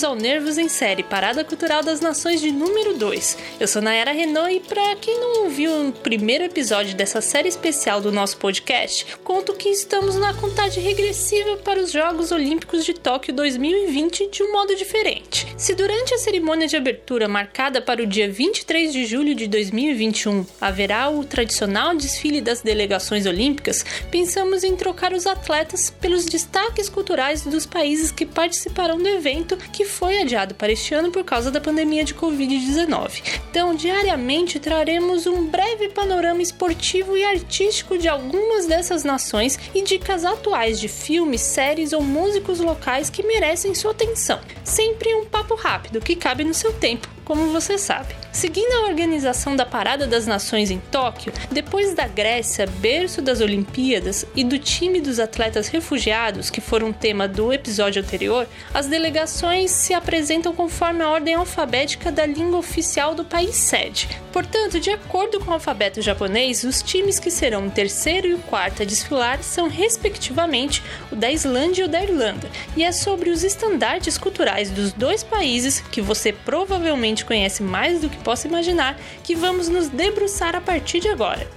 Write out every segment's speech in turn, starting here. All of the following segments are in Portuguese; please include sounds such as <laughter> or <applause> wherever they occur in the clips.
bem-vindos ao Nervos em Série, Parada Cultural das Nações de número 2. Eu sou Nayara Renault e para quem não ouviu o primeiro episódio dessa série especial do nosso podcast, conto que estamos na contagem regressiva para os Jogos Olímpicos de Tóquio 2020 de um modo diferente. Se durante a cerimônia de abertura marcada para o dia 23 de julho de 2021 haverá o tradicional desfile das delegações olímpicas, pensamos em trocar os atletas pelos destaques culturais dos países que participarão do evento que foi adiado para este ano por causa da pandemia de Covid-19. Então, diariamente traremos um breve panorama esportivo e artístico de algumas dessas nações e dicas atuais de filmes, séries ou músicos locais que merecem sua atenção. Sempre um papo rápido que cabe no seu tempo como você sabe. Seguindo a organização da Parada das Nações em Tóquio, depois da Grécia, berço das Olimpíadas, e do time dos atletas refugiados, que foram tema do episódio anterior, as delegações se apresentam conforme a ordem alfabética da língua oficial do país sede. Portanto, de acordo com o alfabeto japonês, os times que serão o terceiro e o quarto a desfilar são, respectivamente, o da Islândia e o da Irlanda, e é sobre os estandartes culturais dos dois países que você provavelmente conhece mais do que possa imaginar, que vamos nos debruçar a partir de agora.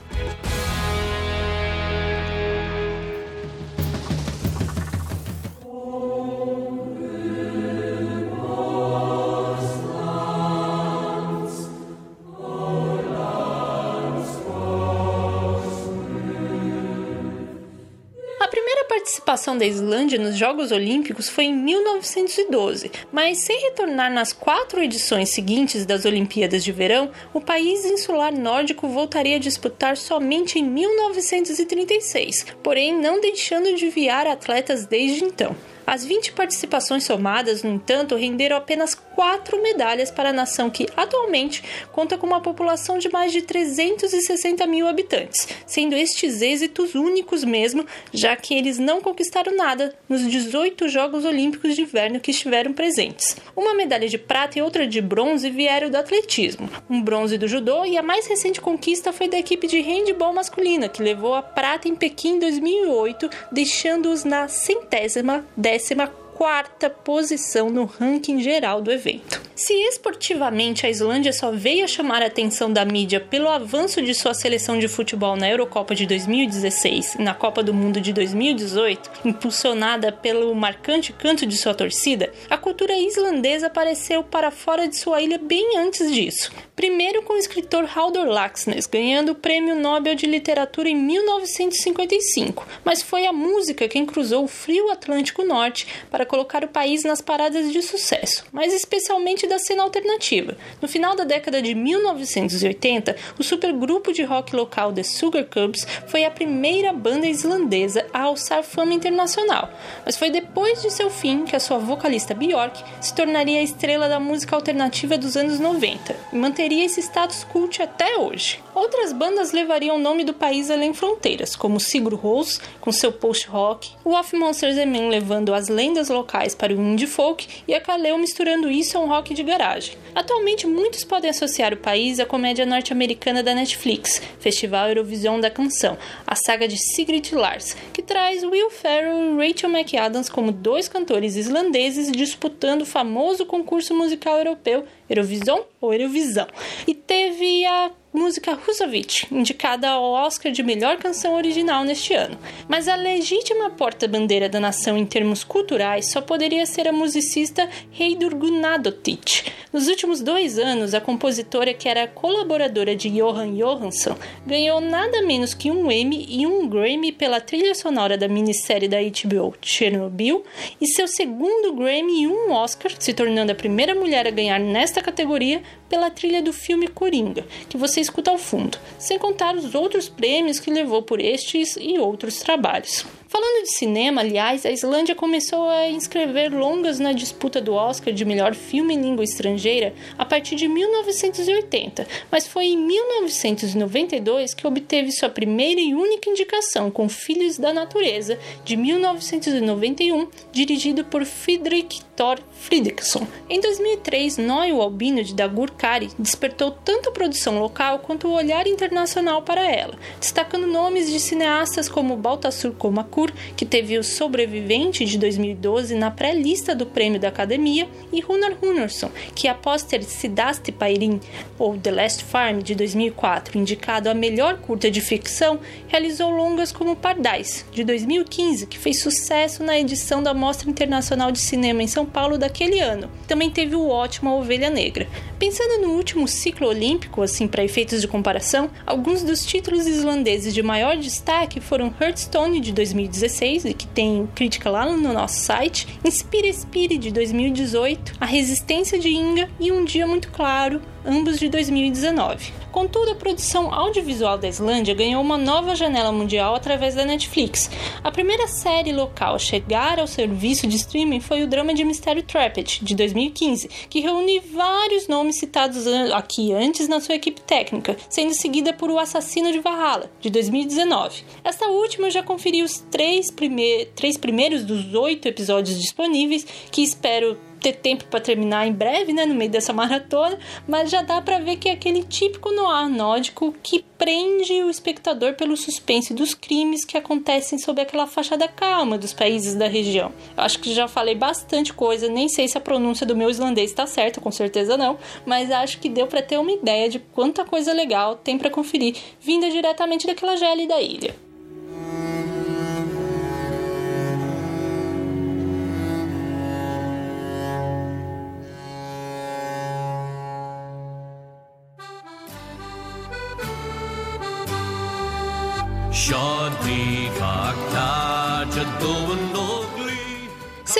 Participação da Islândia nos Jogos Olímpicos foi em 1912, mas sem retornar nas quatro edições seguintes das Olimpíadas de Verão, o país insular nórdico voltaria a disputar somente em 1936, porém não deixando de enviar atletas desde então. As 20 participações somadas, no entanto, renderam apenas quatro medalhas para a nação que atualmente conta com uma população de mais de 360 mil habitantes, sendo estes êxitos únicos mesmo, já que eles não conquistaram nada nos 18 Jogos Olímpicos de Inverno que estiveram presentes. Uma medalha de prata e outra de bronze vieram do atletismo, um bronze do judô e a mais recente conquista foi da equipe de handball masculina, que levou a prata em Pequim em 2008, deixando-os na centésima décima quarta posição no ranking geral do evento. Se esportivamente a Islândia só veio a chamar a atenção da mídia pelo avanço de sua seleção de futebol na Eurocopa de 2016 e na Copa do Mundo de 2018, impulsionada pelo marcante canto de sua torcida, a cultura islandesa apareceu para fora de sua ilha bem antes disso. Primeiro com o escritor Halldór Laxness, ganhando o Prêmio Nobel de Literatura em 1955, mas foi a música quem cruzou o frio Atlântico Norte para colocar o país nas paradas de sucesso, mas especialmente da cena alternativa. No final da década de 1980, o supergrupo de rock local The Sugar Cubs foi a primeira banda islandesa a alçar fama internacional, mas foi depois de seu fim que a sua vocalista Björk se tornaria a estrela da música alternativa dos anos 90 e manteria esse status cult até hoje. Outras bandas levariam o nome do país além fronteiras, como Sigur Rós, com seu post-rock, o Of Monsters and Men levando as lendas locais para o indie folk e a Kaleo misturando isso a um rock de garagem. Atualmente, muitos podem associar o país à comédia norte-americana da Netflix, Festival Eurovisão da Canção, a saga de Sigrid Lars, que traz Will Ferrell e Rachel McAdams como dois cantores islandeses disputando o famoso concurso musical europeu Eurovisão ou Eurovisão. E teve a música Husavich, indicada ao Oscar de melhor canção original neste ano. Mas a legítima porta-bandeira da nação em termos culturais só poderia ser a musicista Heidur Gunnadottir. Nos últimos dois anos, a compositora, que era colaboradora de Johan Johansson, ganhou nada menos que um Emmy e um Grammy pela trilha sonora da minissérie da HBO Chernobyl e seu segundo Grammy e um Oscar, se tornando a primeira mulher a ganhar nesta categoria pela trilha do filme Coringa, que você escuta ao fundo, sem contar os outros prêmios que levou por estes e outros trabalhos. Falando de cinema, aliás, a Islândia começou a inscrever longas na disputa do Oscar de melhor filme em língua estrangeira a partir de 1980, mas foi em 1992 que obteve sua primeira e única indicação com Filhos da Natureza, de 1991, dirigido por Friedrich Thor Fridriksson. Em 2003, Noi, o albino de Dagur Kari, despertou tanto a produção local quanto o olhar internacional para ela, destacando nomes de cineastas como Baltasar Komakur, que teve o Sobrevivente de 2012 na pré-lista do prêmio da Academia, e Runar Runarsson, que após ter Siddhasti Pairin, ou The Last Farm de 2004, indicado a melhor curta de ficção, realizou longas como Pardais, de 2015, que fez sucesso na edição da Mostra Internacional de Cinema em São Paulo daquele ano. Também teve o ótimo Ovelha Negra. Pensando no último ciclo olímpico, assim para efeitos de comparação, alguns dos títulos islandeses de maior destaque foram Hearthstone de 2016, e que tem crítica lá no nosso site, Inspire Spire de 2018, A Resistência de Inga e Um Dia Muito Claro, ambos de 2019. Contudo, a produção audiovisual da Islândia ganhou uma nova janela mundial através da Netflix. A primeira série local a chegar ao serviço de streaming foi o drama de mistério Trapped, de 2015, que reúne vários nomes citados aqui antes na sua equipe técnica, sendo seguida por O Assassino de Valhalla, de 2019. Esta última já conferi os três, prime três primeiros dos oito episódios disponíveis, que espero ter tempo para terminar em breve, né, no meio dessa maratona, mas já dá para ver que é aquele típico noir nórdico que prende o espectador pelo suspense dos crimes que acontecem sob aquela fachada calma dos países da região. Eu acho que já falei bastante coisa, nem sei se a pronúncia do meu islandês está certa, com certeza não, mas acho que deu para ter uma ideia de quanta coisa legal tem para conferir vinda diretamente daquela gélida ilha.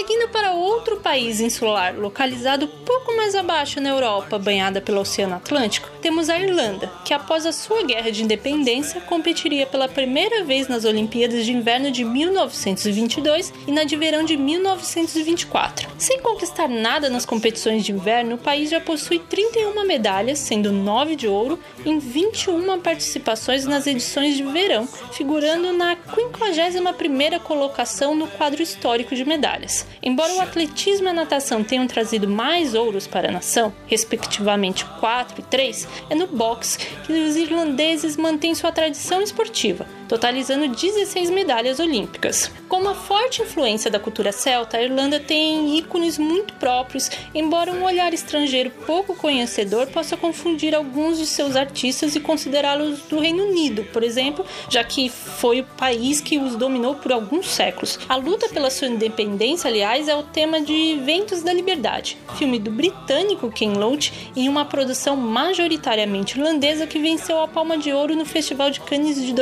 Seguindo para outro país insular, localizado pouco mais abaixo na Europa, banhada pelo Oceano Atlântico, temos a Irlanda, que após a sua guerra de independência competiria pela primeira vez nas Olimpíadas de Inverno de 1922 e na de verão de 1924. Sem conquistar nada nas competições de inverno, o país já possui 31 medalhas, sendo 9 de ouro, em 21 participações nas edições de verão, figurando na 51ª colocação no quadro histórico de medalhas. Embora o atletismo e a natação tenham trazido mais ouros para a nação, respectivamente 4 e 3, é no boxe que os irlandeses mantêm sua tradição esportiva, totalizando 16 medalhas olímpicas. Com uma forte influência da cultura celta, a Irlanda tem ícones muito próprios, embora um olhar estrangeiro pouco conhecedor possa confundir alguns de seus artistas e considerá-los do Reino Unido, por exemplo, já que foi o país que os dominou por alguns séculos. A luta pela sua independência, aliás, é o tema de Ventos da Liberdade, filme do britânico Ken Loach em uma produção majoritariamente irlandesa que venceu a Palma de Ouro no Festival de Cannes de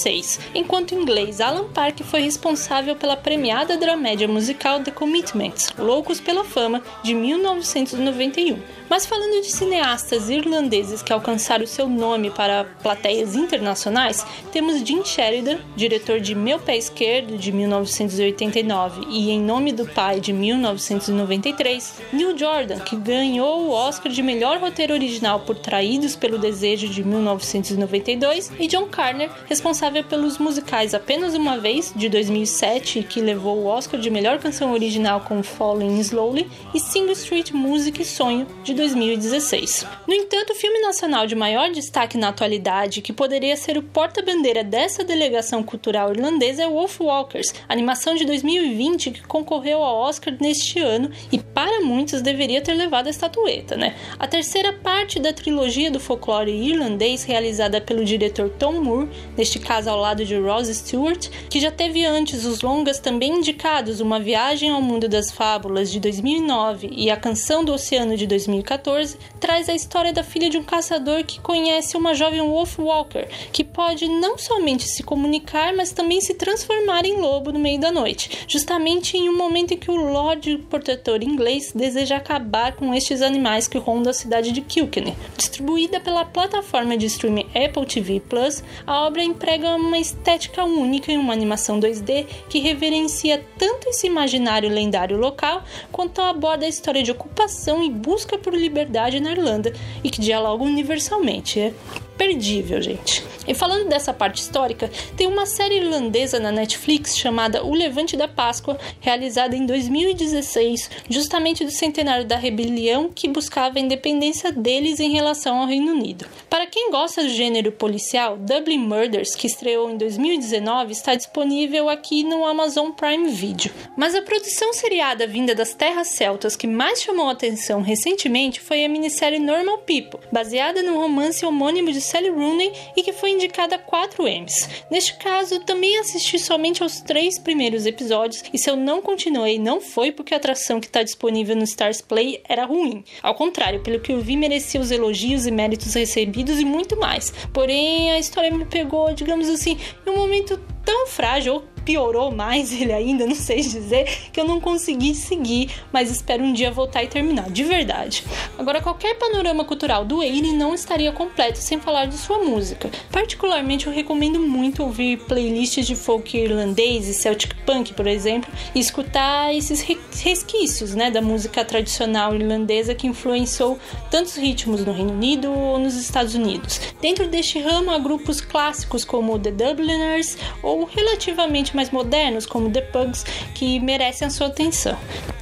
2006 enquanto o inglês Alan Park foi responsável pela premiada dramédia musical The Commitments, Loucos pela Fama, de 1991. Mas falando de cineastas irlandeses que alcançaram seu nome para plateias internacionais, temos Jim Sheridan, diretor de Meu Pé Esquerdo, de 1989, e Em Nome do Pai, de 1993, Neil Jordan, que ganhou o Oscar de melhor roteiro original por Traídos pelo Desejo, de 1992, e John Carner, responsável pelos musicais Apenas Uma Vez, de 2007, que levou o Oscar de melhor canção original com Falling Slowly, e Single Street Music Sonho, de 2016. No entanto, o filme nacional de maior destaque na atualidade, que poderia ser o porta-bandeira dessa delegação cultural irlandesa, é Wolf Walkers, animação de 2020 que concorreu ao Oscar neste ano e para muitos deveria ter levado a estatueta, né? A terceira parte da trilogia do folclore irlandês realizada pelo diretor Tom Moore, neste caso ao lado de Rose Stewart, que já teve antes os longas também indicados Uma Viagem ao Mundo das Fábulas de 2009 e A Canção do Oceano de 2014 2014, traz a história da filha de um caçador que conhece uma jovem Wolf Walker, que pode não somente se comunicar, mas também se transformar em lobo no meio da noite, justamente em um momento em que o Lorde Protetor inglês deseja acabar com estes animais que rondam a cidade de Kilkenny. Distribuída pela plataforma de streaming Apple TV Plus, a obra emprega emprega uma estética única em uma animação 2D que reverencia tanto esse imaginário lendário local quanto aborda a história de ocupação e busca por liberdade na Irlanda e que dialoga universalmente. Imperdível, gente. E falando dessa parte histórica, tem uma série irlandesa na Netflix chamada O Levante da Páscoa, realizada em 2016, justamente do centenário da rebelião que buscava a independência deles em relação ao Reino Unido. Para quem gosta do gênero policial, Dublin Murders, que estreou em 2019, está disponível aqui no Amazon Prime Video. Mas a produção seriada vinda das terras celtas que mais chamou atenção recentemente foi a minissérie Normal People, baseada no romance homônimo de Sally Rooney e que foi indicada a 4 Emmys. Neste caso, também assisti somente aos três primeiros episódios e se eu não continuei, não foi porque a atração que está disponível no Stars Play era ruim. Ao contrário, pelo que eu vi, merecia os elogios e méritos recebidos e muito mais. Porém, a história me pegou, digamos assim, em um momento tão frágil piorou mais <laughs> ele ainda, não sei dizer, que eu não consegui seguir, mas espero um dia voltar e terminar, de verdade. Agora, qualquer panorama cultural do Aine não estaria completo sem falar de sua música. Particularmente, eu recomendo muito ouvir playlists de folk irlandês e Celtic Punk, por exemplo, e escutar esses resquícios né, da música tradicional irlandesa que influenciou tantos ritmos no Reino Unido ou nos Estados Unidos. Dentro deste ramo há grupos clássicos como The Dubliners ou relativamente mais modernos, como The Pugs, que merecem a sua atenção.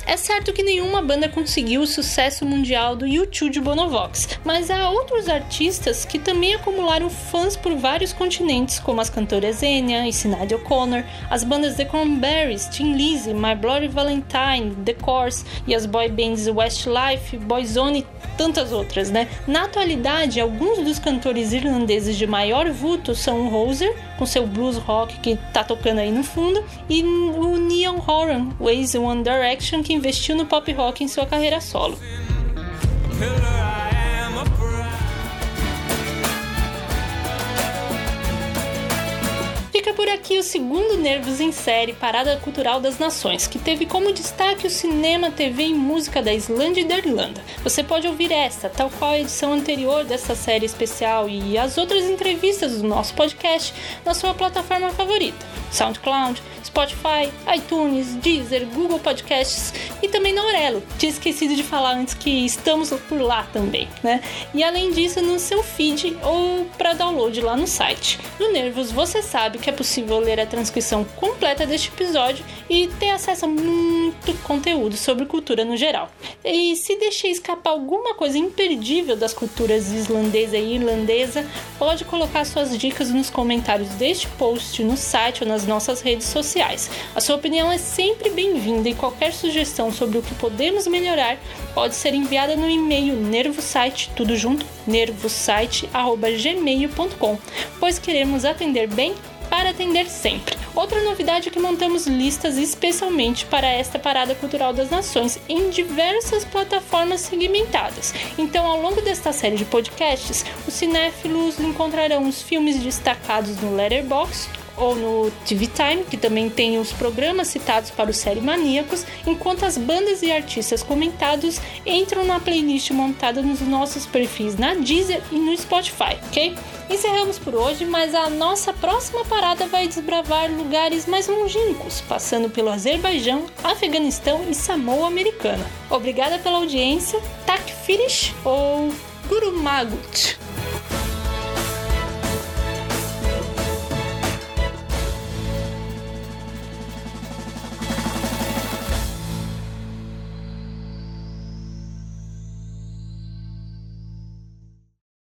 É certo que nenhuma banda conseguiu o sucesso mundial do YouTube de Bonovox, mas há outros artistas que também acumularam fãs por vários continentes, como as cantoras Enya e Sinead O'Connor, as bandas The Cranberries, Tin Lizzy, My Bloody Valentine, The Course e as boy bands Westlife, Boyzone e tantas outras, né? Na atualidade, alguns dos cantores irlandeses de maior vulto são o Hoser, com seu blues rock que tá tocando aí no fundo, e o Neon Horan, o ex One Direction, que investiu no pop rock em sua carreira solo. Fica por aqui o segundo Nervos em Série Parada Cultural das Nações, que teve como destaque o cinema, TV e música da Islândia e da Irlanda. Você pode ouvir esta, tal qual a edição anterior dessa série especial e as outras entrevistas do nosso podcast na sua plataforma favorita: SoundCloud, Spotify, iTunes, Deezer, Google Podcasts e também na Aurelo. Tinha esquecido de falar antes que estamos por lá também, né? E além disso, no seu feed ou para download lá no site. No Nervos, você sabe que é possível ler a transcrição completa deste episódio e ter acesso a muito conteúdo sobre cultura no geral. E se deixei escapar alguma coisa imperdível das culturas islandesa e irlandesa, pode colocar suas dicas nos comentários deste post no site ou nas nossas redes sociais sociais. A sua opinião é sempre bem-vinda e qualquer sugestão sobre o que podemos melhorar pode ser enviada no e-mail nervosite, tudo junto, nervosite@gmail.com, pois queremos atender bem para atender sempre. Outra novidade é que montamos listas especialmente para esta Parada Cultural das Nações em diversas plataformas segmentadas. Então, ao longo desta série de podcasts, os cinéfilos encontrarão os filmes destacados no Letterboxd, ou no TV Time, que também tem os programas citados para o Série Maníacos, enquanto as bandas e artistas comentados entram na playlist montada nos nossos perfis na Deezer e no Spotify, ok? Encerramos por hoje, mas a nossa próxima parada vai desbravar lugares mais longínquos, passando pelo Azerbaijão, Afeganistão e Samoa Americana. Obrigada pela audiência, Tak Finish ou Guru Magut.